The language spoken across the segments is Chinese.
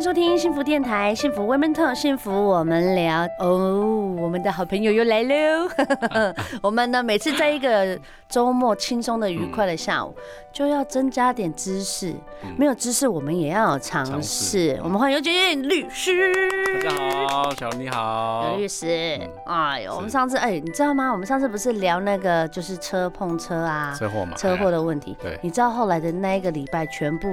迎收听幸福电台，幸福 Women Talk，幸福我们聊。哦，我们的好朋友又来喽！我们呢，每次在一个周末轻松的、愉快的下午，就要增加点知识。没有知识，我们也要有尝试。我们欢迎尤洁运律师。大家好，小你好，尤律师。哎呦，我们上次哎，你知道吗？我们上次不是聊那个就是车碰车啊，车祸嘛，车祸的问题。对，你知道后来的那一个礼拜全部。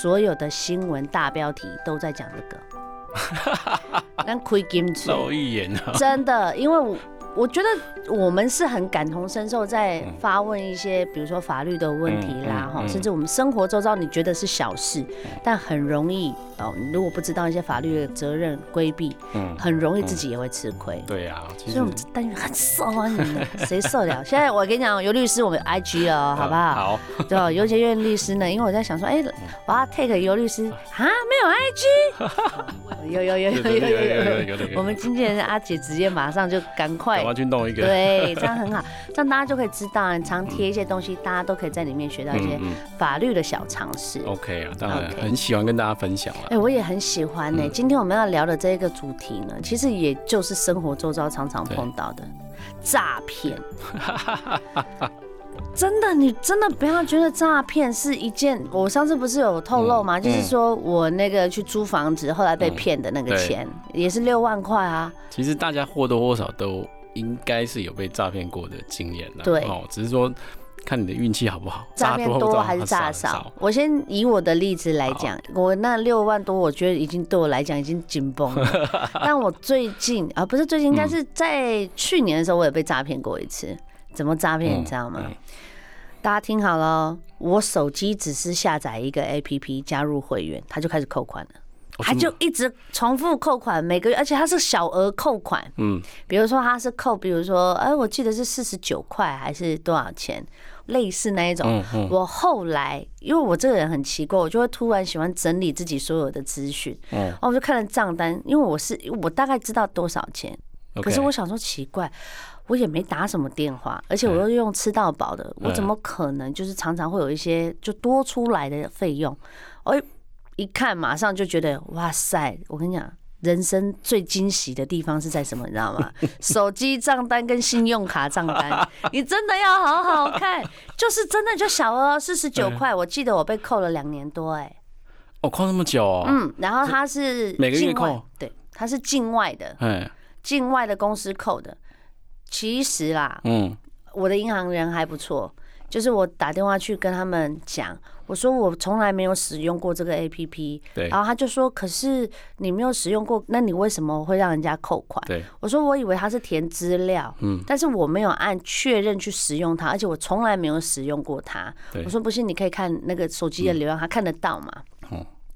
所有的新闻大标题都在讲这个，那亏金子，受益人啊，真的，因为我。觉得我们是很感同身受，在发问一些，比如说法律的问题啦，哈，甚至我们生活周遭你觉得是小事，但很容易哦，你如果不知道一些法律的责任规避，嗯，很容易自己也会吃亏。对呀，所以我们但愿很受欢迎的，谁受得了？现在我跟你讲，尤律师，我们有 IG 了，好不好？好。对，尤杰院律师呢，因为我在想说，哎，我要 take 尤律师啊，没有 IG，有有有有有有有，我们经纪人阿姐直接马上就赶快。我要去弄一个，对，这样很好，这样大家就可以知道，你常贴一些东西，大家都可以在里面学到一些法律的小常识。OK 啊，当然很喜欢跟大家分享了。哎，我也很喜欢呢。今天我们要聊的这一个主题呢，其实也就是生活周遭常常碰到的诈骗。真的，你真的不要觉得诈骗是一件。我上次不是有透露吗？就是说我那个去租房子，后来被骗的那个钱，也是六万块啊。其实大家或多或少都。应该是有被诈骗过的经验了，对哦，只是说看你的运气好不好，诈骗多还是诈少？我先以我的例子来讲，我那六万多，我觉得已经对我来讲已经紧绷了。但我最近啊，不是最近，应该是在去年的时候，我也被诈骗过一次。怎么诈骗？你知道吗？大家听好了，我手机只是下载一个 APP，加入会员，他就开始扣款了。他就一直重复扣款，每个月，而且他是小额扣款，嗯，比如说他是扣，比如说，哎，我记得是四十九块还是多少钱，类似那一种。我后来，因为我这个人很奇怪，我就会突然喜欢整理自己所有的资讯，然后我就看了账单，因为我是我大概知道多少钱，可是我想说奇怪，我也没打什么电话，而且我又用吃到饱的，我怎么可能就是常常会有一些就多出来的费用，哎。一看，马上就觉得哇塞！我跟你讲，人生最惊喜的地方是在什么？你知道吗？手机账单跟信用卡账单，你真的要好好看。就是真的就小额四十九块，我记得我被扣了两年多，哎，哦，扣那么久哦。嗯，然后他是每个月扣，对，他是境外的，哎，境外的公司扣的。其实啦，嗯，我的银行人还不错。就是我打电话去跟他们讲，我说我从来没有使用过这个 APP，对，然后他就说，可是你没有使用过，那你为什么会让人家扣款？对，我说我以为他是填资料，嗯，但是我没有按确认去使用它，而且我从来没有使用过它。我说不信，你可以看那个手机的流量，他看得到嘛？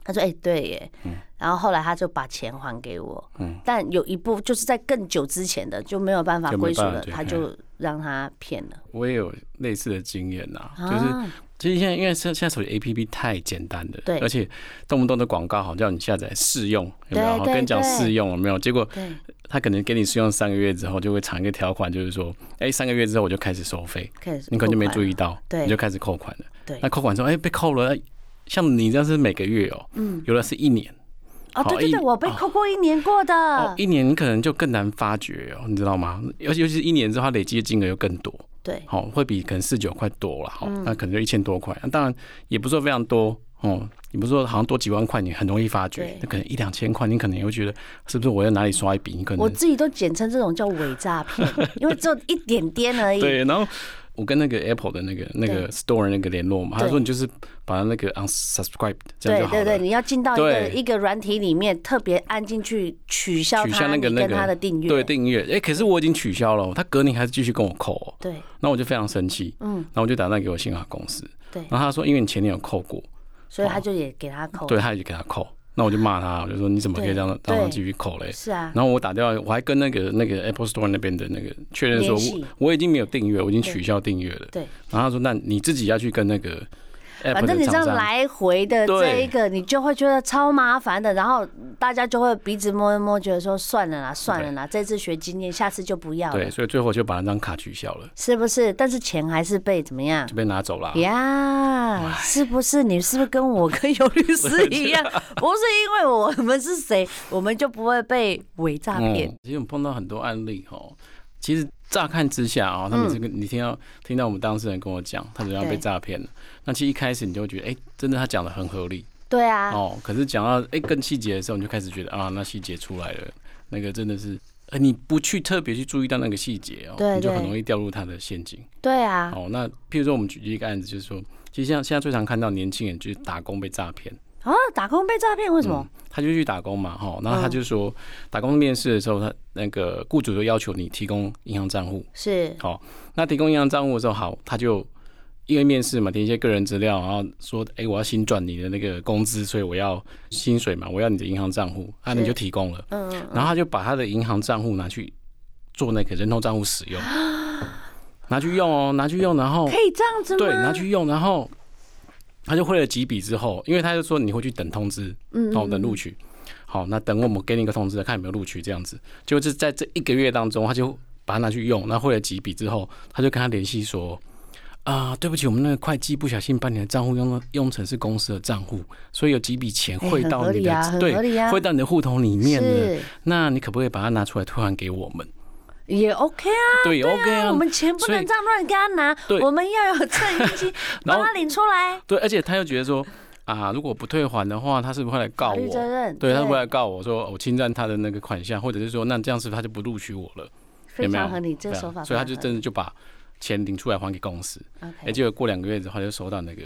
他说：“哎，对耶。”然后后来他就把钱还给我，但有一部就是在更久之前的就没有办法归属了，他就让他骗了。我也有类似的经验呐，就是其实现在因为现现在手机 APP 太简单了，对，而且动不动的广告好叫你下载试用，有没有？跟你讲试用有没有？结果他可能给你试用三个月之后，就会藏一个条款，就是说，哎，三个月之后我就开始收费，你可能就没注意到，你就开始扣款了。对，那扣款之后，哎，被扣了。像你这样是每个月哦，嗯，有的是一年，哦，对对对，我被扣过一年过的，哦，一年你可能就更难发觉哦，你知道吗？尤其尤其是一年之后，它累积的金额又更多，对，好，会比可能四九块多了，好，那可能就一千多块，那当然也不是说非常多哦，你不是说好像多几万块，你很容易发觉，那可能一两千块，你可能也会觉得是不是我在哪里刷一笔？你可能我自己都简称这种叫伪诈骗，因为只有一点点而已，对，然后。我跟那个 Apple 的那个那个 Store 那个联络嘛，他说你就是把那个 unsubscribe 这样就好了。对对对，你要进到一个一个软体里面，特别按进去取消取消那个那个他的订阅。对订阅，哎，可是我已经取消了，他隔年还是继续跟我扣。对，然后我就非常生气，嗯，然后我就打电话给我信用卡公司，对，然后他说因为你前年有扣过，所以他就也给他扣，对，他也给他扣。那我就骂他，我就说你怎么可以这样让他继续扣嘞？是啊。然后我打电话，我还跟那个那个 Apple Store 那边的那个确认说，我我已经没有订阅，我已经取消订阅了。对。然后他说，那你自己要去跟那个反正你这样来回的这一个，你就会觉得超麻烦的，然后大家就会鼻子摸一摸，觉得说算了啦，算了啦，这次学经验，下次就不要了。对，所以最后就把那张卡取消了，是不是？但是钱还是被怎么样？就被拿走了呀？是不是？你是不是跟我跟尤律师一样？不是因为我们是谁，我们就不会被伪诈骗。其实我们碰到很多案例哦，其实。乍看之下啊，他们这个你听到听到我们当事人跟我讲，他怎样被诈骗了。那其实一开始你就会觉得，哎，真的他讲的很合理。对啊。哦，可是讲到哎更细节的时候，你就开始觉得啊，那细节出来了，那个真的是，呃，你不去特别去注意到那个细节哦，你就很容易掉入他的陷阱。对啊。哦，那譬如说我们举一个案子，就是说，其实像现在最常看到年轻人就是打工被诈骗。啊，打工被诈骗为什么？嗯，他就去打工嘛，哈，然后他就说，打工面试的时候，他那个雇主就要求你提供银行账户，是，好，那提供银行账户的时候，好，他就因为面试嘛，填一些个人资料，然后说，哎、欸，我要新转你的那个工资，所以我要薪水嘛，我要你的银行账户，那你就提供了，嗯，然后他就把他的银行账户拿去做那个人头账户使用，拿去用哦，拿去用，然后可以这样子吗？对，拿去用，然后。他就汇了几笔之后，因为他就说你会去等通知，嗯，哦，等录取，好，那等我们给你一个通知，看有没有录取这样子。就是在这一个月当中，他就把它拿去用，那汇了几笔之后，他就跟他联系说，啊，对不起，我们那个会计不小心把你的账户用用成是公司的账户，所以有几笔钱汇到你的，对，汇到你的户头里面了。那你可不可以把它拿出来退还给我们？也 OK 啊，对，OK 啊，我们钱不能这样乱给他拿，我们要有趁预金，把他领出来。对，而且他又觉得说啊，如果不退还的话，他是不是会来告我？责任，对，他会来告我说我侵占他的那个款项，或者是说那这样是不是他就不录取我了？非常合理，这个手法。所以他就真的就把钱领出来还给公司。哎，结果过两个月之后就收到那个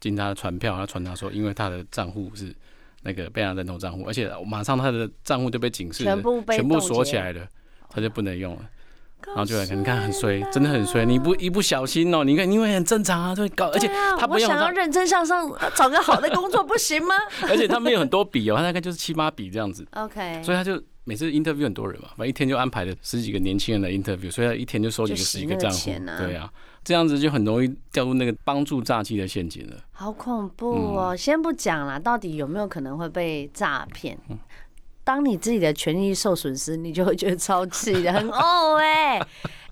警察的传票，他传达说，因为他的账户是那个被人人头账户，而且马上他的账户就被警示，全部全部锁起来了。他就不能用了，然后就来看，你看很衰，真的很衰。你不一不小心哦，你看因为很正常啊，就会搞，而且他不想要认真向上，找个好的工作不行吗？而且他没有很多笔哦，他大概就是七八笔这样子。OK，所以他就每次 interview 很多人嘛，反正一天就安排了十几个年轻人来 interview，所以他一天就收几个十几个账户。对啊，这样子就很容易掉入那个帮助诈欺的陷阱了。好恐怖哦！先不讲啦，到底有没有可能会被诈骗？当你自己的权益受损失，你就会觉得超气的，很 哦哎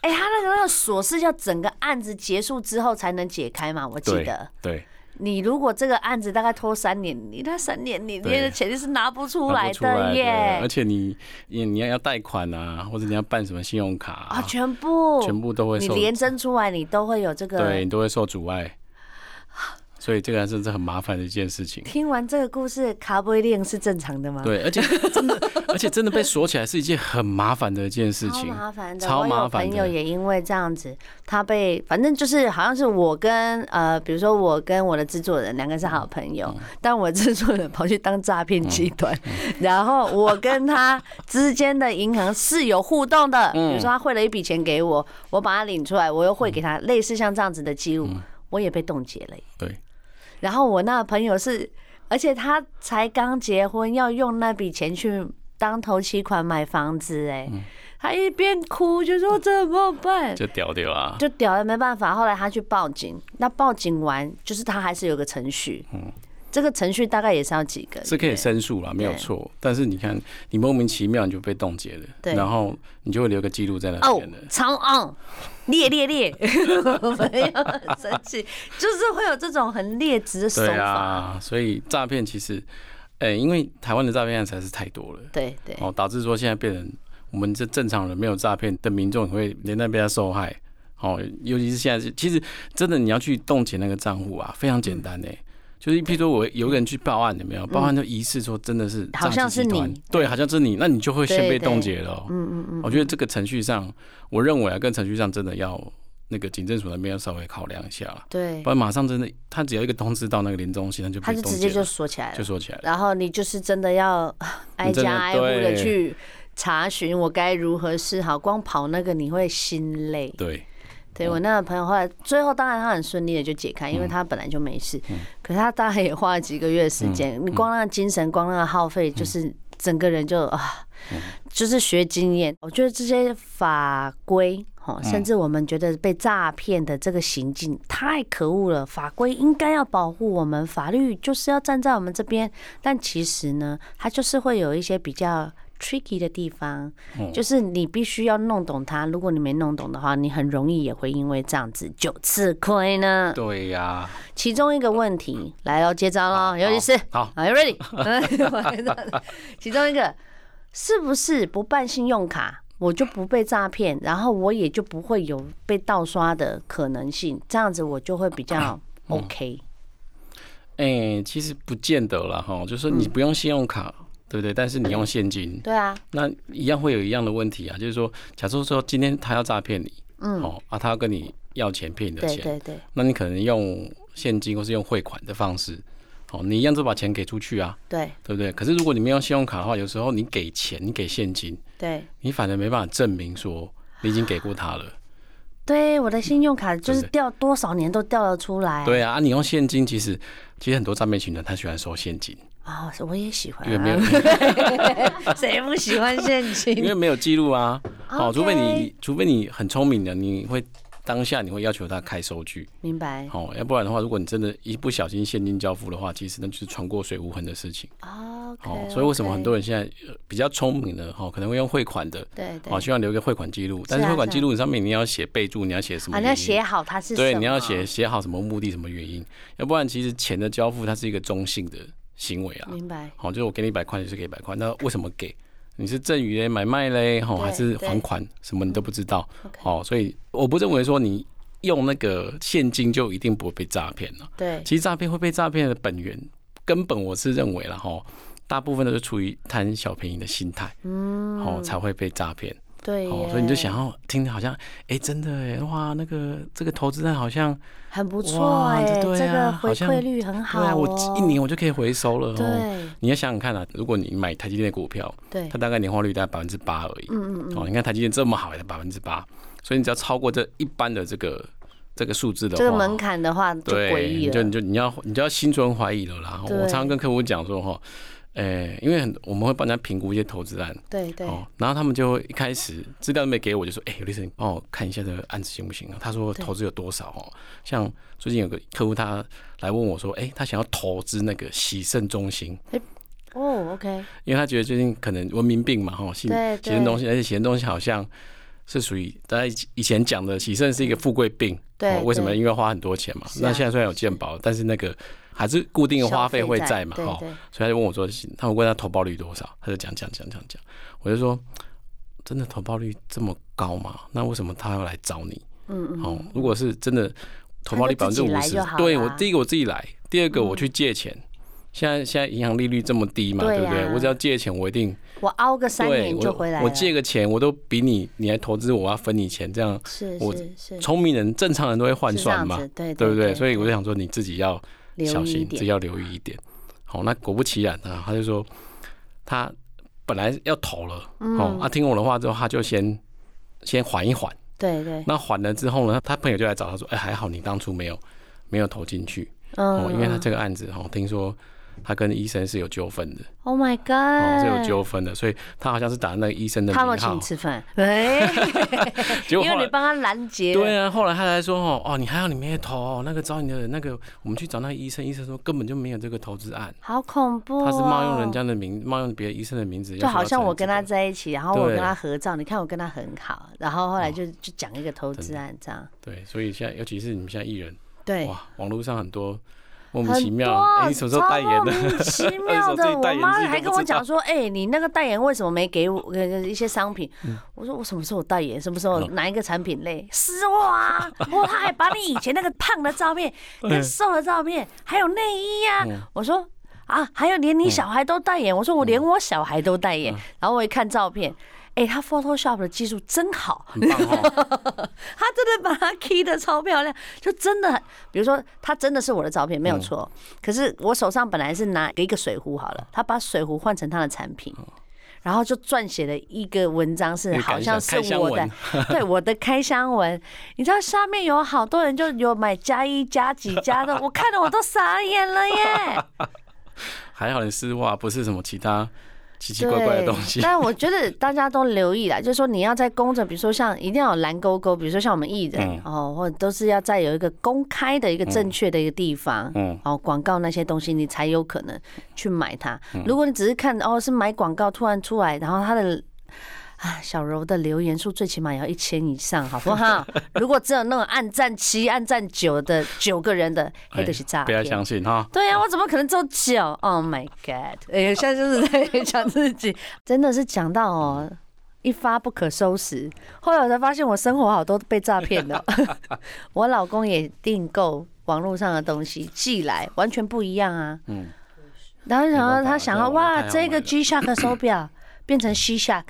哎，他那个那个锁是要整个案子结束之后才能解开嘛？我记得。对。对你如果这个案子大概拖三年，你那三年你那的钱是拿不出来的耶。而且你你你要要贷款啊，或者你要办什么信用卡啊，全部全部都会受。你连征出来，你都会有这个。对，你都会受阻碍。所以这个真是很麻烦的一件事情。听完这个故事，卡不一定是正常的吗？对，而且真的，而且真的被锁起来是一件很麻烦的一件事情。超麻烦的，超麻烦的。我有朋友也因为这样子，他被反正就是好像是我跟呃，比如说我跟我的制作人两个是好朋友，嗯、但我制作人跑去当诈骗集团，嗯嗯、然后我跟他之间的银行是有互动的，嗯、比如说他汇了一笔钱给我，我把他领出来，我又汇给他，类似像这样子的记录，嗯、我也被冻结了。对。然后我那个朋友是，而且他才刚结婚，要用那笔钱去当头期款买房子，哎，他一边哭就说怎么办？就屌屌啊！就屌了，没办法。后来他去报警，那报警完就是他还是有个程序。嗯。这个程序大概也是要几个，是可以申诉啦，没有错。但是你看，你莫名其妙你就被冻结了，对，然后你就会留个记录在那边的。超哦，烈烈烈，没有 很生气，就是会有这种很劣质的手法。对啊，所以诈骗其实，哎，因为台湾的诈骗案实在是太多了，对对，哦，导致说现在变成我们这正常人没有诈骗的民众会连带被他受害。哦，尤其是现在，其实真的你要去冻结那个账户啊，非常简单诶。就是，譬如说我有个人去报案，有没有？报案就疑似说真的是好像是你，对，好像是你，那你就会先被冻结了。嗯嗯嗯。我觉得这个程序上，我认为啊，跟程序上真的要那个警政署那边要稍微考量一下了。对。不然马上真的，他只要一个通知到那个林中心，他就他就直接就锁起来了，就锁起来了。然后你就是真的要挨家挨户的去查询，我该如何是好？光跑那个你会心累。对。对，我那个朋友后来最后当然他很顺利的就解开，因为他本来就没事。可是他大概也花了几个月时间，你光那个精神，光那个耗费，就是整个人就啊，就是学经验。我觉得这些法规，哦甚至我们觉得被诈骗的这个行径太可恶了。法规应该要保护我们，法律就是要站在我们这边。但其实呢，它就是会有一些比较 tricky 的地方，就是你必须要弄懂它。如果你没弄懂的话，你很容易也会因为这样子就吃亏呢。对呀。其中一个问题来喽，接招喽，尤其是好，Are you ready？其中一个是不是不办信用卡？我就不被诈骗，然后我也就不会有被盗刷的可能性，这样子我就会比较 OK。哎、嗯欸，其实不见得了哈，就是说你不用信用卡，嗯、对不对？但是你用现金，对啊，那一样会有一样的问题啊，就是说，假设说今天他要诈骗你，嗯，哦啊，他要跟你要钱骗你的钱，对对对，那你可能用现金或是用汇款的方式。哦，你一样就把钱给出去啊，对，对不对？可是如果你没有信用卡的话，有时候你给钱，你给现金，对，你反而没办法证明说你已经给过他了。对，我的信用卡就是掉多少年都掉得出来。对啊，你用现金，其实其实很多诈骗群人他喜欢收现金啊，我也喜欢，因为没有 谁不喜欢现金？因为没有记录啊。好，除非你除非你很聪明的，你会。当下你会要求他开收据，明白？哦，要不然的话，如果你真的一不小心现金交付的话，其实那就是船过水无痕的事情。哦，所以为什么很多人现在比较聪明的哈，可能会用汇款的，对对，希望留一个汇款记录。但是汇款记录上面你要写备注，你要写什么？你要写好它是对，你要写写好什么目的、什么原因？要不然其实钱的交付它是一个中性的行为啊。明白？好，就是我给你一百块就是给一百块，那为什么给？你是赠与嘞、买卖嘞，吼，还是还款？什么你都不知道。好，所以我不认为说你。用那个现金就一定不会被诈骗了。对，其实诈骗会被诈骗的本源根本，我是认为了哈，大部分都是出于贪小便宜的心态，嗯，哦才会被诈骗。对，所以你就想要听，好像哎，真的哎，哇，那个这个投资案好像很不错哎，这个回馈率很好，对啊，我一年我就可以回收了。对，你要想想看啊，如果你买台积电的股票，对，它大概年化率大概百分之八而已。嗯嗯嗯。哦，你看台积电这么好，也才百分之八。所以你只要超过这一般的这个这个数字的话，这个门槛的话，就诡异了。就你就你要你就要心存怀疑了啦。我常常跟客户讲说哈，诶，因为很我们会帮人家评估一些投资案，对对。哦然后他们就一开始资料都没给我，就说，哎，刘律师，你帮我看一下这个案子行不行啊？他说投资有多少哦？像最近有个客户他来问我说，哎，他想要投资那个洗肾中心。哦，OK。因为他觉得最近可能文明病嘛，哈，洗洗肾中心，而且洗肾中心好像。是属于大家以前讲的洗肾是一个富贵病，对，为什么？因为花很多钱嘛。那现在虽然有健保，但是那个还是固定的花费会在嘛，哈。所以他就问我说：“他们问他投报率多少？”他就讲讲讲讲讲，我就说：“真的投报率这么高吗？那为什么他要来找你？”嗯嗯。哦，如果是真的投报率百分之五十，对我第一个我自己来，第二个我去借钱。现在现在银行利率这么低嘛，对不对？我只要借钱，我一定我熬个三年就回来了。我借个钱，我都比你你来投资，我要分你钱，这样是我聪明人正常人都会换算嘛，对不对？所以我就想说你自己要小心，自己要留意一点。好，那果不其然啊，他就说他本来要投了，哦，他听我的话之后，他就先先缓一缓，对对。那缓了之后呢，他朋友就来找他说，哎，还好你当初没有没有投进去，哦，因为他这个案子哦，听说。他跟医生是有纠纷的。Oh my god！是有纠纷的，所以他好像是打那个医生的名号。他请吃饭，对。因为你帮他拦截。对啊，后来他才说哦哦，你还好你没有投，那个找你的那个，我们去找那个医生，医生说根本就没有这个投资案。好恐怖！他是冒用人家的名，冒用别的医生的名字。就好像我跟他在一起，然后我跟他合照，你看我跟他很好，然后后来就就讲一个投资案这样。对，所以现在尤其是你们现在艺人，对哇，网络上很多。莫名其妙，你什么时候代言的？莫名其妙的，我妈还跟我讲说：“哎，你那个代言为什么没给我一些商品？”我说：“我什么时候代言？什么时候哪一个产品类？丝袜啊！我他还把你以前那个胖的照片跟瘦的照片，还有内衣呀。”我说：“啊，还有连你小孩都代言。”我说：“我连我小孩都代言。”然后我一看照片。哎，他 Photoshop 的技术真好，他真的把它 key 的超漂亮，就真的，比如说他真的是我的照片没有错，可是我手上本来是拿一个水壶好了，他把水壶换成他的产品，然后就撰写了一个文章，是好像是我的，对我的开箱文，你知道下面有好多人就有买加一加几加的，我看得我都傻眼了耶。还好你丝袜不是什么其他。奇奇怪怪的东西。但我觉得 大家都留意啦，就是说你要在公证，比如说像一定要有蓝勾勾，比如说像我们艺人、嗯、哦，或者都是要在有一个公开的一个正确的一个地方，嗯，哦，广告那些东西你才有可能去买它。如果你只是看哦是买广告突然出来，然后它的。啊，小柔的留言数最起码也要一千以上，好不好？如果只有那种按赞七、按赞九的九个人的，黑的是诈骗，不要相信哈。对呀、啊，我怎么可能只有九？Oh my god！哎呀，现在就是在讲自己，真的是讲到哦，一发不可收拾。后来我才发现，我生活好多被诈骗的。我老公也订购网络上的东西寄来，完全不一样啊。嗯。然后想到他想要哇，这个 G Shock 手表变成 She Shock。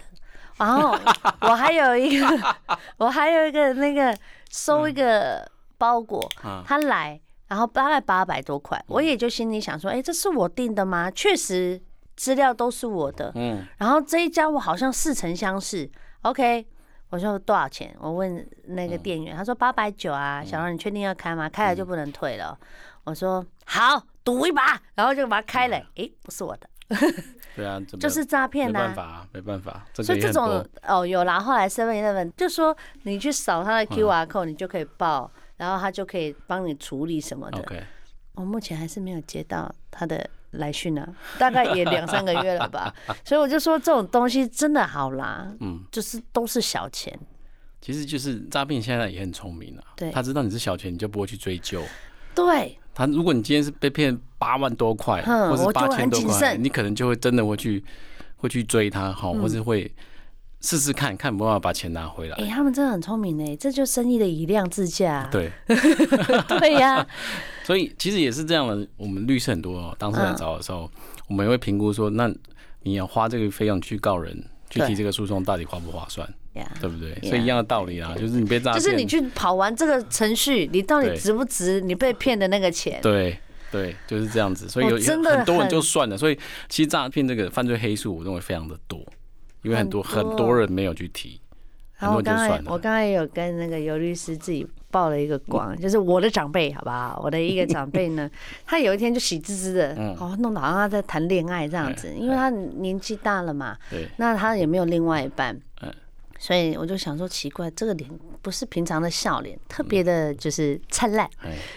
然后我还有一个，我还有一个那个收一个包裹，他来，然后大概八百多块，我也就心里想说，哎，这是我订的吗？确实资料都是我的，嗯，然后这一家我好像似曾相识，OK，我说多少钱？我问那个店员，他说八百九啊，小王你确定要开吗？开了就不能退了。我说好，赌一把，然后就把它开了，哎，不是我的。对啊，就是诈骗呐，没办法，没办法。所以这种哦，有啦。后来 Seven Eleven 就说，你去扫他的 QR code，你就可以报，然后他就可以帮你处理什么的。我目前还是没有接到他的来讯呢，大概也两三个月了吧。所以我就说，这种东西真的好啦，嗯，就是都是小钱。其实就是诈骗，现在也很聪明啊。对，他知道你是小钱，你就不会去追究。对。他如果你今天是被骗八万多块，或是八千多块，你可能就会真的会去会去追他，好，或是会试试看看有没有办法把钱拿回来。哎，他们真的很聪明呢，这就生意的以量制价。对，对呀。所以其实也是这样的，我们律师很多哦，当事人找的时候，我们也会评估说，那你要花这个费用去告人，去提这个诉讼，到底划不划算？对不对？所以一样的道理啊，就是你被诈骗，就是你去跑完这个程序，你到底值不值你被骗的那个钱？对对，就是这样子。所以有很多人就算了。所以其实诈骗这个犯罪黑数，我认为非常的多，因为很多很多人没有去提。然后我刚才我刚才也有跟那个尤律师自己报了一个光，就是我的长辈，好不好？我的一个长辈呢，他有一天就喜滋滋的，哦，弄得好像他在谈恋爱这样子，因为他年纪大了嘛，对，那他也没有另外一半。所以我就想说，奇怪，这个脸不是平常的笑脸，特别的就是灿烂。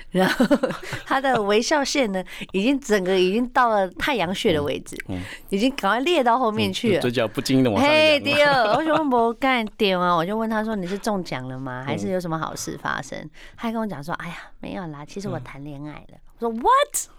然后 他的微笑线呢，已经整个已经到了太阳穴的位置，已经赶快裂到后面去了。嘴角不经意的往上扬。嘿，第二，我说我干点啊，我就问他说：“你是中奖了吗？还是有什么好事发生？”他还跟我讲说：“哎呀，没有啦，其实我谈恋爱了。”我说：“What？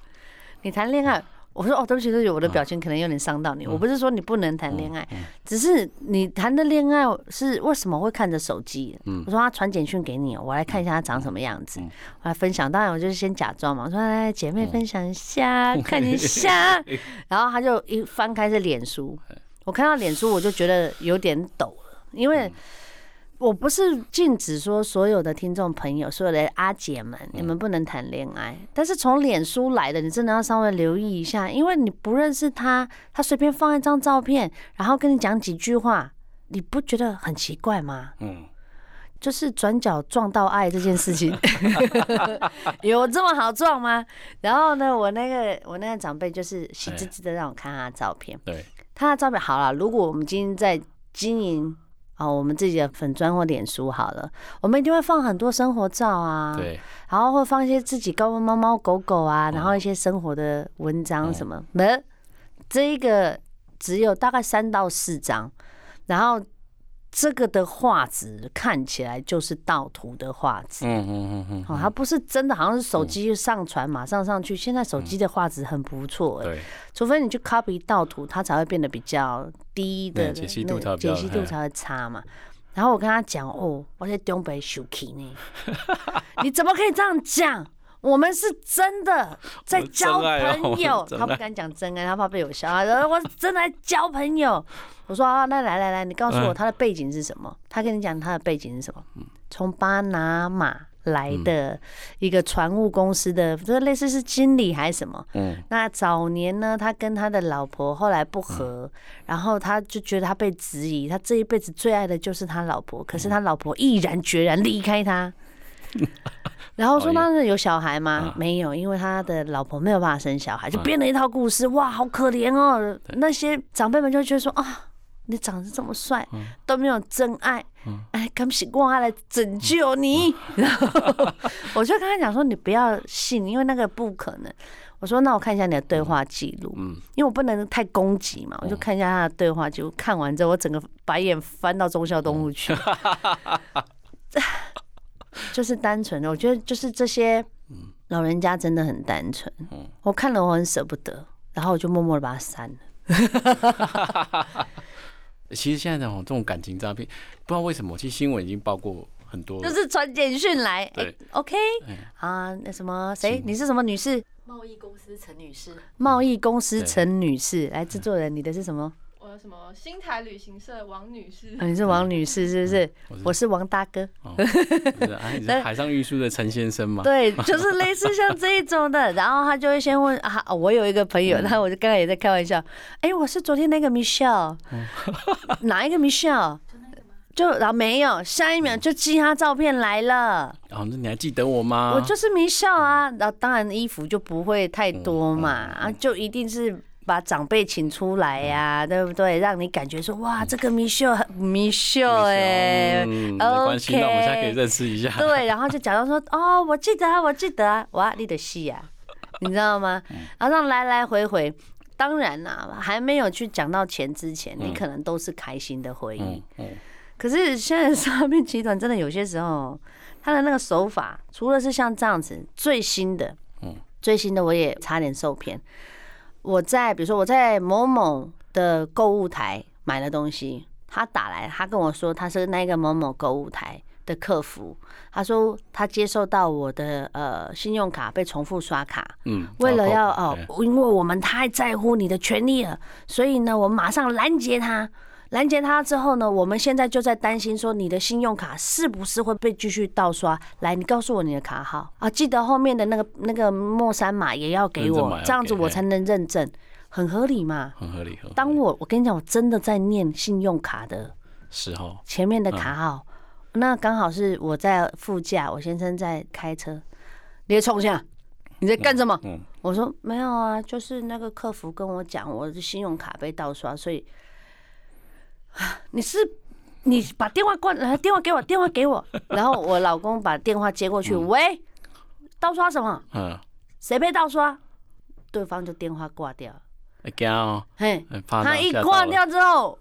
你谈恋爱？”我说哦，对不起，对不起，我的表情可能有点伤到你。嗯、我不是说你不能谈恋爱，嗯嗯、只是你谈的恋爱是为什么会看着手机？嗯、我说他传简讯给你，我来看一下他长什么样子，嗯、我来分享。当然我就是先假装嘛，我说来来姐妹分享一下，嗯、看一下。然后他就一翻开是脸书，我看到脸书我就觉得有点抖了，因为。我不是禁止说所有的听众朋友，所有的阿姐们，你们不能谈恋爱。但是从脸书来的，你真的要稍微留意一下，因为你不认识他，他随便放一张照片，然后跟你讲几句话，你不觉得很奇怪吗？嗯，就是转角撞到爱这件事情，有这么好撞吗？然后呢，我那个我那个长辈就是喜滋滋的让我看他的照片，对，他的照片好了。如果我们今天在经营。哦，我们自己的粉砖或脸书好了，我们一定会放很多生活照啊，对，然后会放一些自己跟猫猫狗狗啊，然后一些生活的文章什么，没，这一个只有大概三到四张，然后。这个的画质看起来就是盗图的画质，嗯嗯嗯嗯，它不是真的，好像是手机上传马上上去。现在手机的画质很不错，对，除非你去 copy 盗图，它才会变得比较低的解析度，解析度才会差嘛。然后我跟他讲，哦，我在东北受气呢，你怎么可以这样讲？我们是真的在交朋友，他不敢讲真爱，他怕被我笑。然后我真的在交朋友。我说啊，那来来来，你告诉我他的背景是什么？他跟你讲他的背景是什么？从巴拿马来的一个船务公司的，这类似是经理还是什么？嗯。那早年呢，他跟他的老婆后来不和，然后他就觉得他被质疑，他这一辈子最爱的就是他老婆，可是他老婆毅然决然离开他。然后说他是有小孩吗？没有，因为他的老婆没有办法生小孩，就编了一套故事。哇，好可怜哦！那些长辈们就觉得说啊，你长得这么帅，都没有真爱，哎，敢不我来拯救你？然后 我就跟他讲说，你不要信，因为那个不可能。我说那我看一下你的对话记录，因为我不能太攻击嘛，我就看一下他的对话记录。看完之后，我整个白眼翻到中孝东路去。就是单纯的，我觉得就是这些老人家真的很单纯。我看了我很舍不得，然后我就默默的把它删了。其实现在这种这种感情诈骗，不知道为什么，其实新闻已经报过很多，就是传简讯来。哎，OK，啊，那什么谁？你是什么女士？贸易公司陈女士。贸易公司陈女士，来制作人，你的是什么？什么新台旅行社王女士？你是王女士是不是？我是王大哥。是海上运输的陈先生吗？对，就是类似像这一种的。然后他就会先问啊，我有一个朋友，然后我就刚刚也在开玩笑，哎，我是昨天那个 Michelle，哪一个 Michelle？就然后没有，下一秒就寄他照片来了。哦，那你还记得我吗？我就是 Michelle 啊。然后当然衣服就不会太多嘛，啊，就一定是。把长辈请出来呀，对不对？让你感觉说哇，这个米秀米秀哎，OK，没关系，那我们现在可以认识一下。对，然后就假装说哦，我记得啊，我记得啊，哇，你的戏呀，你知道吗？然后来来回回，当然啦，还没有去讲到钱之前，你可能都是开心的回忆。可是现在诈骗集团真的有些时候，他的那个手法，除了是像这样子最新的，最新的我也差点受骗。我在比如说我在某某的购物台买了东西，他打来，他跟我说他是那个某某购物台的客服，他说他接受到我的呃信用卡被重复刷卡，嗯，为了要哦，因为我们太在乎你的权利了，所以呢，我马上拦截他。拦截他之后呢，我们现在就在担心说你的信用卡是不是会被继续盗刷？来，你告诉我你的卡号啊，记得后面的那个那个末三码也要给我，这样子我才能认证，很合理嘛？很合理。当我我跟你讲，我真的在念信用卡的时候，前面的卡号，那刚好是我在副驾，我先生在开车，你在冲下，你在干什么？我说没有啊，就是那个客服跟我讲，我的信用卡被盗刷，所以。你是你把电话挂，来电话给我，电话给我。然后我老公把电话接过去，喂，盗刷什么？嗯，谁被盗刷？对方就电话挂掉。哦，嘿，他一挂掉之后，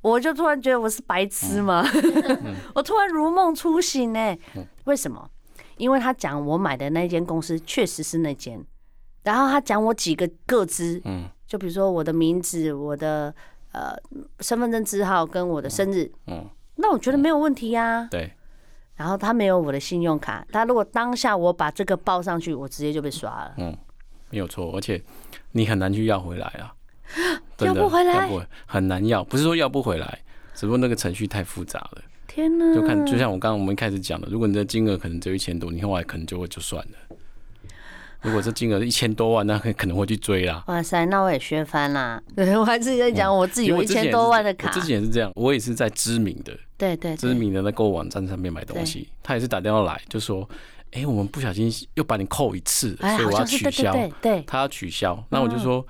我就突然觉得我是白痴吗？我突然如梦初醒呢。为什么？因为他讲我买的那间公司确实是那间，然后他讲我几个个资，嗯，就比如说我的名字，我的。呃，身份证字号跟我的生日，嗯，那我觉得没有问题呀、啊。对。然后他没有我的信用卡，他如果当下我把这个报上去，我直接就被刷了。嗯，没有错，而且你很难去要回来啊。要不回来？很难要，不是说要不回来，只不过那个程序太复杂了。天哪！就看，就像我刚刚我们一开始讲的，如果你的金额可能只有一千多，你后来可能就会就算了。如果这金额一千多万，那 可能会去追啦。哇塞，那我也削翻啦。对，我还自己在讲，我自己有一千多万的卡。之前也是这样，我也是在知名的，对对，知名的那购物网站上面买东西，他也是打电话来，就说：“哎，我们不小心又把你扣一次，所以我要取消。”对，他要取消，那我就说：“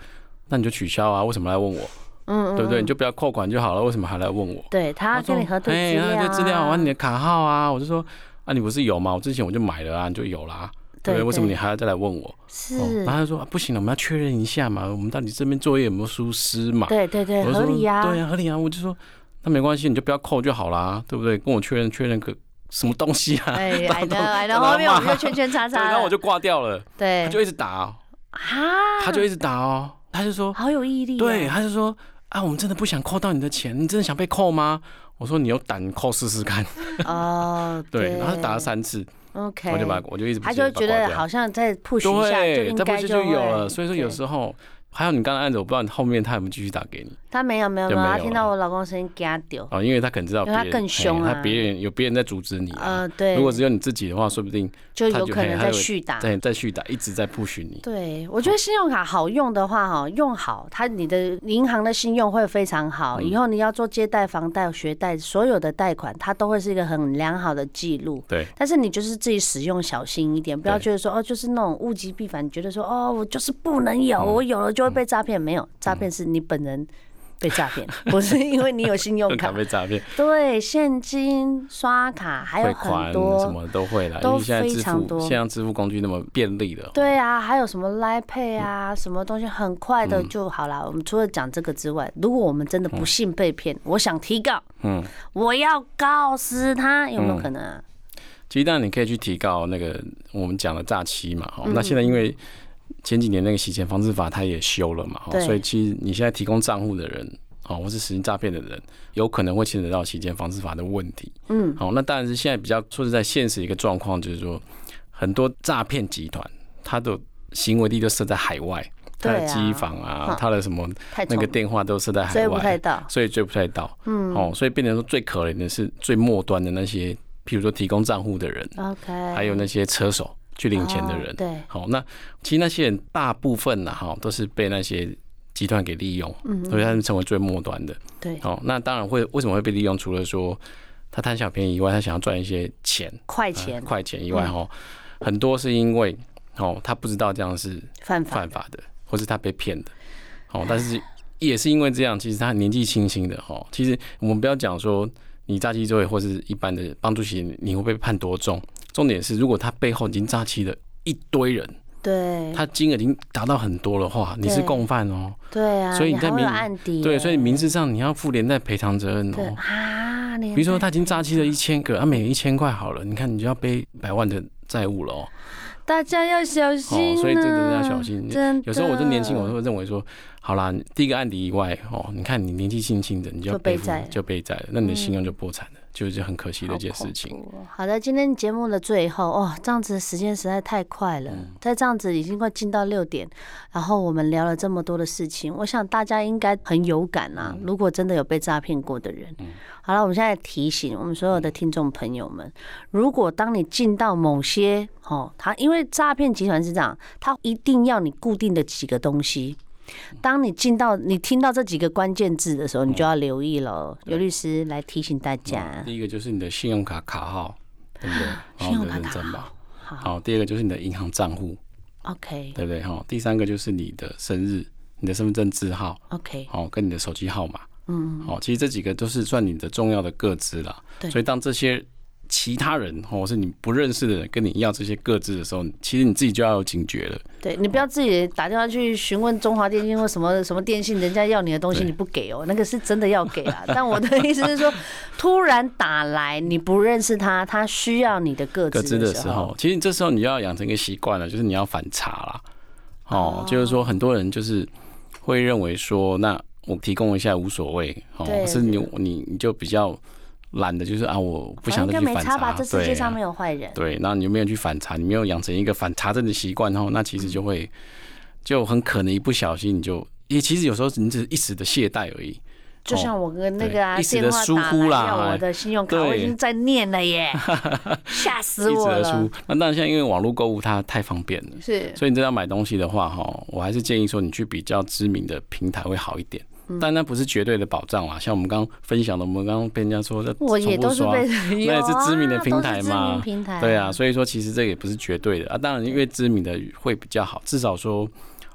那你就取消啊，为什么来问我？嗯，对不对？你就不要扣款就好了，为什么还来问我？”对，他跟你核对资料，哎，资料，啊，你的卡号啊，我就说：“啊，你不是有吗？我之前我就买了啊，你就有啦。”对，为什么你还要再来问我？是，然后他说不行了，我们要确认一下嘛，我们到底这边作业有没有疏失嘛？对对对，合理啊，对啊，合理啊。我就说那没关系，你就不要扣就好啦，对不对？跟我确认确认个什么东西啊？哎，来的来的，后面我们就圈圈叉叉，然后我就挂掉了。对，他就一直打哦，他就一直打哦，他就说好有毅力，对，他就说啊，我们真的不想扣到你的钱，你真的想被扣吗？我说你有胆扣试试看。哦，对，然后他打了三次。OK，我就把我就一直他就觉得好像在 push 一下就应该就，就有了。所以说有时候还有你刚刚按着，我不知道你后面他有没有继续打给你。他没有没有没有，他听到我老公声音吓掉。哦，因为他可能知道他更凶啊，他别人有别人在阻止你。呃，对。如果只有你自己的话，说不定就有可能在续打，在在续打，一直在 push 你。对，我觉得信用卡好用的话，哈，用好，它你的银行的信用会非常好。以后你要做借贷、房贷、学贷，所有的贷款，它都会是一个很良好的记录。对。但是你就是自己使用小心一点，不要觉得说哦，就是那种物极必反，你觉得说哦，我就是不能有，我有了就会被诈骗。没有，诈骗是你本人。被诈骗，不是因为你有信用卡被诈骗。对，现金、刷卡还有很多什么都会来，都非常多。现在支付工具那么便利的。对啊，还有什么 Line Pay 啊，什么东西很快的就好了。我们除了讲这个之外，如果我们真的不幸被骗，我想提告，嗯，我要告死他，有没有可能啊？其实当然你可以去提告那个我们讲的诈欺嘛。那现在因为。前几年那个洗钱防治法，它也修了嘛，所以其实你现在提供账户的人，哦，或是实行诈骗的人，有可能会牵扯到洗钱防治法的问题。嗯，好，那当然是现在比较说实在现实一个状况，就是说很多诈骗集团，他的行为地都设在海外，他的机房啊，他的什么那个电话都设在海外，追不太到，所以追不太到。嗯，哦，所以变成说最可怜的是最末端的那些，譬如说提供账户的人，OK，还有那些车手。去领钱的人，对，好，那其实那些人大部分呢，哈，都是被那些集团给利用，嗯，所以他们成为最末端的，对，好，那当然会为什么会被利用？除了说他贪小便宜以外，他想要赚一些钱，快钱，快钱以外，哈，很多是因为哦，他不知道这样是犯犯法的，或是他被骗的，哦，但是也是因为这样，其实他年纪轻轻的，哈，其实我们不要讲说你诈欺罪或是一般的帮助型，你会被判多重。重点是，如果他背后已经诈欺了一堆人，对，他金额已经达到很多的话，你是共犯哦。对啊，所以你在民对，所以民事上你要负连带赔偿责任哦。啊，比如说他已经诈欺了一千个，啊，每一千块好了，你看你就要背百万的债务了哦。大家要小心，所以真的要小心。有时候我就年轻，我会认为说，好啦，第一个案底以外哦，你看你年纪轻轻的，你就要背负就背债了，那你的信用就破产了。就是很可惜的一件事情。好的，今天节目的最后，哦，这样子时间实在太快了。在这样子已经快进到六点，然后我们聊了这么多的事情，我想大家应该很有感啊。如果真的有被诈骗过的人，好了，我们现在提醒我们所有的听众朋友们，如果当你进到某些哦，他因为诈骗集团是这样，他一定要你固定的几个东西。当你进到你听到这几个关键字的时候，你就要留意了。刘律师来提醒大家，第一个就是你的信用卡卡号，对不对？信用卡卡号。好，第二个就是你的银行账户，OK，对不对？哈，第三个就是你的生日、你的身份证字号，OK，好，跟你的手机号码，嗯，好，其实这几个都是算你的重要的个资了。对，所以当这些。其他人或是你不认识的人跟你要这些各自的时候，其实你自己就要有警觉了。对，你不要自己打电话去询问中华电信或什么 什么电信，人家要你的东西你不给哦，那个是真的要给啊。但我的意思是说，突然打来你不认识他，他需要你的各自的时候，其实你这时候你就要养成一个习惯了，就是你要反查啦。哦，就是说很多人就是会认为说，那我提供一下无所谓，哦，是你你你就比较。懒得就是啊，我不想再去反查。这世界上没有坏人。对，那你有没有去反查？你没有养成一个反查证的习惯，然后那其实就会就很可能一不小心你就，也其实有时候你只是一时的懈怠而已。就像我跟那个啊，一时的疏忽啦，我的信用卡我已经在念了耶，吓死我了。那当然，现在因为网络购物它太方便了，是，所以你真要买东西的话，哈，我还是建议说你去比较知名的平台会好一点。但那不是绝对的保障啦，像我们刚刚分享的，我们刚刚被人家说的，我也都是被，那也是知名的平台嘛，平台对啊，所以说其实这个也不是绝对的啊。当然，因为知名的会比较好，至少说，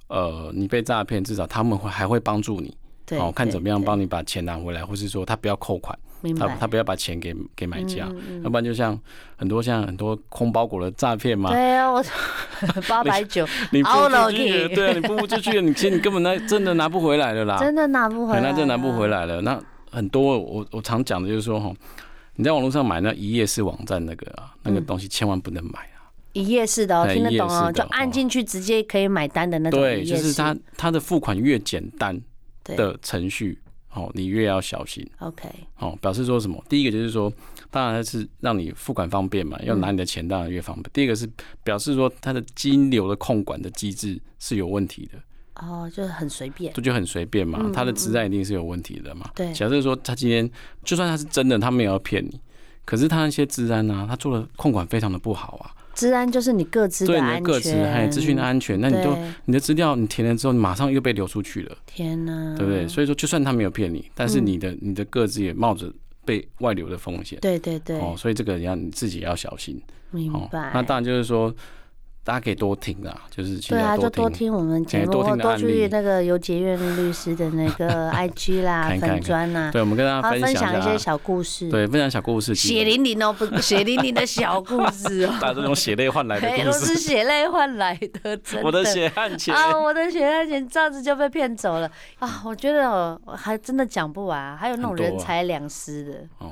呃，你被诈骗，至少他们会还会帮助你，哦，看怎么样帮你把钱拿回来，或是说他不要扣款。他他不要把钱给给买家，要不然就像很多像很多空包裹的诈骗嘛。对啊，我 八百九，你付出去，对啊，你付不出去，你其实你根本那真的拿不回来了啦。真的拿不回来，那真的拿不回来了。那很多我我常讲的就是说哈，你在网络上买那一页式网站那个啊，那个东西千万不能买啊。一页式的哦，听得懂哦，就按进去直接可以买单的那种。对，就是它它的付款越简单的程序。哦，你越要小心。OK，哦，表示说什么？第一个就是说，当然是让你付款方便嘛，要拿你的钱当然越方便。第二个是表示说，它的金流的控管的机制是有问题的。哦，就是很随便，这就很随便嘛。它的资安一定是有问题的嘛。对，假设说他今天就算他是真的，他没有要骗你，可是他那些资安啊，他做的控管非常的不好啊。资安就是你各自的安全，还有资讯的安全。那你就你的资料你填了之后，你马上又被流出去了。天哪，对不对？所以说，就算他没有骗你，但是你的你的各自也冒着被外流的风险。对对对。哦，所以这个要你自己要小心。明白。那当然就是说。大家可以多听啊，就是对啊，就多听我们节目，多多去那个游洁苑律师的那个 IG 啦、粉专呐。对，我们跟大家分享一些小故事。对，分享小故事，血淋淋哦，不，血淋淋的小故事哦。大家都用血泪换来的故事，都是血泪换来的，真的。我的血汗钱啊，我的血汗钱，这样子就被骗走了啊！我觉得还真的讲不完，还有那种人财两失的哦，嗯。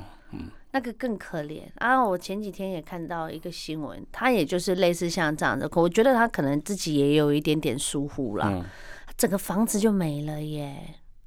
那个更可怜啊！我前几天也看到一个新闻，他也就是类似像这样的，可我觉得他可能自己也有一点点疏忽啦，嗯、整个房子就没了耶。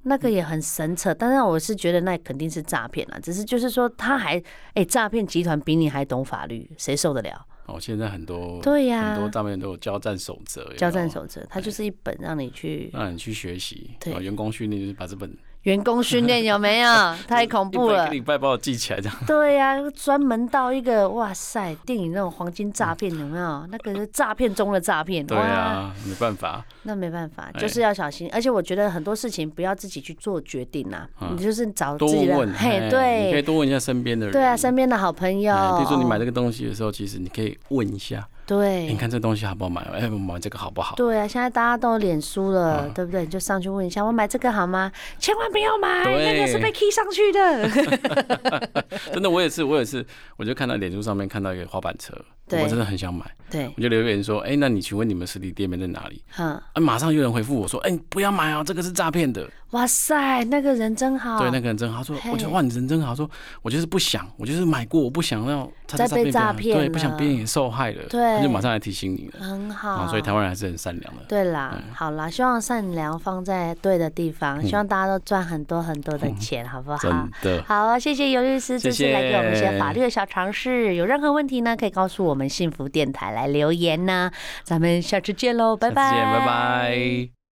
那个也很神扯，但是我是觉得那肯定是诈骗啊，只是就是说他还哎，诈骗集团比你还懂法律，谁受得了？哦，现在很多对呀、啊，很多诈骗都有交战守则，交战守则，它就是一本让你去让你去学习，对，员工训练就是把这本。员工训练有没有？太恐怖了！一个礼拜把我记起来这样。对呀、啊，专门到一个哇塞，电影那种黄金诈骗有没有？那个是诈骗中的诈骗。对啊，没办法。那没办法，就是要小心。而且我觉得很多事情不要自己去做决定呐，你就是找自己的。嘿，对，你可以多问一下身边的人。对啊，身边的好朋友。比如说你买这个东西的时候，其实你可以问一下。对，你看这东西好不好买？哎，我买这个好不好？对啊，现在大家都脸书了，对不对？你就上去问一下，我买这个好吗？千万不要买，那个是被 key 上去的。真的，我也是，我也是，我就看到脸书上面看到一个滑板车，我真的很想买。对，我就留言说，哎，那你请问你们实体店面在哪里？嗯，啊马上有人回复我说，哎，你不要买啊，这个是诈骗的。哇塞，那个人真好。对，那个人真好。说，我觉得哇，你人真好。说，我就是不想，我就是买过，我不想要再被诈骗，对，不想别人也受害了。对，他就马上来提醒你了。很好。所以台湾人还是很善良的。对啦，好啦，希望善良放在对的地方，希望大家都赚很多很多的钱，好不好？真的。好，谢谢尤律师这次来给我们一些法律的小常识。有任何问题呢，可以告诉我我们幸福电台来留言呢。咱们下次见喽，拜拜。拜拜。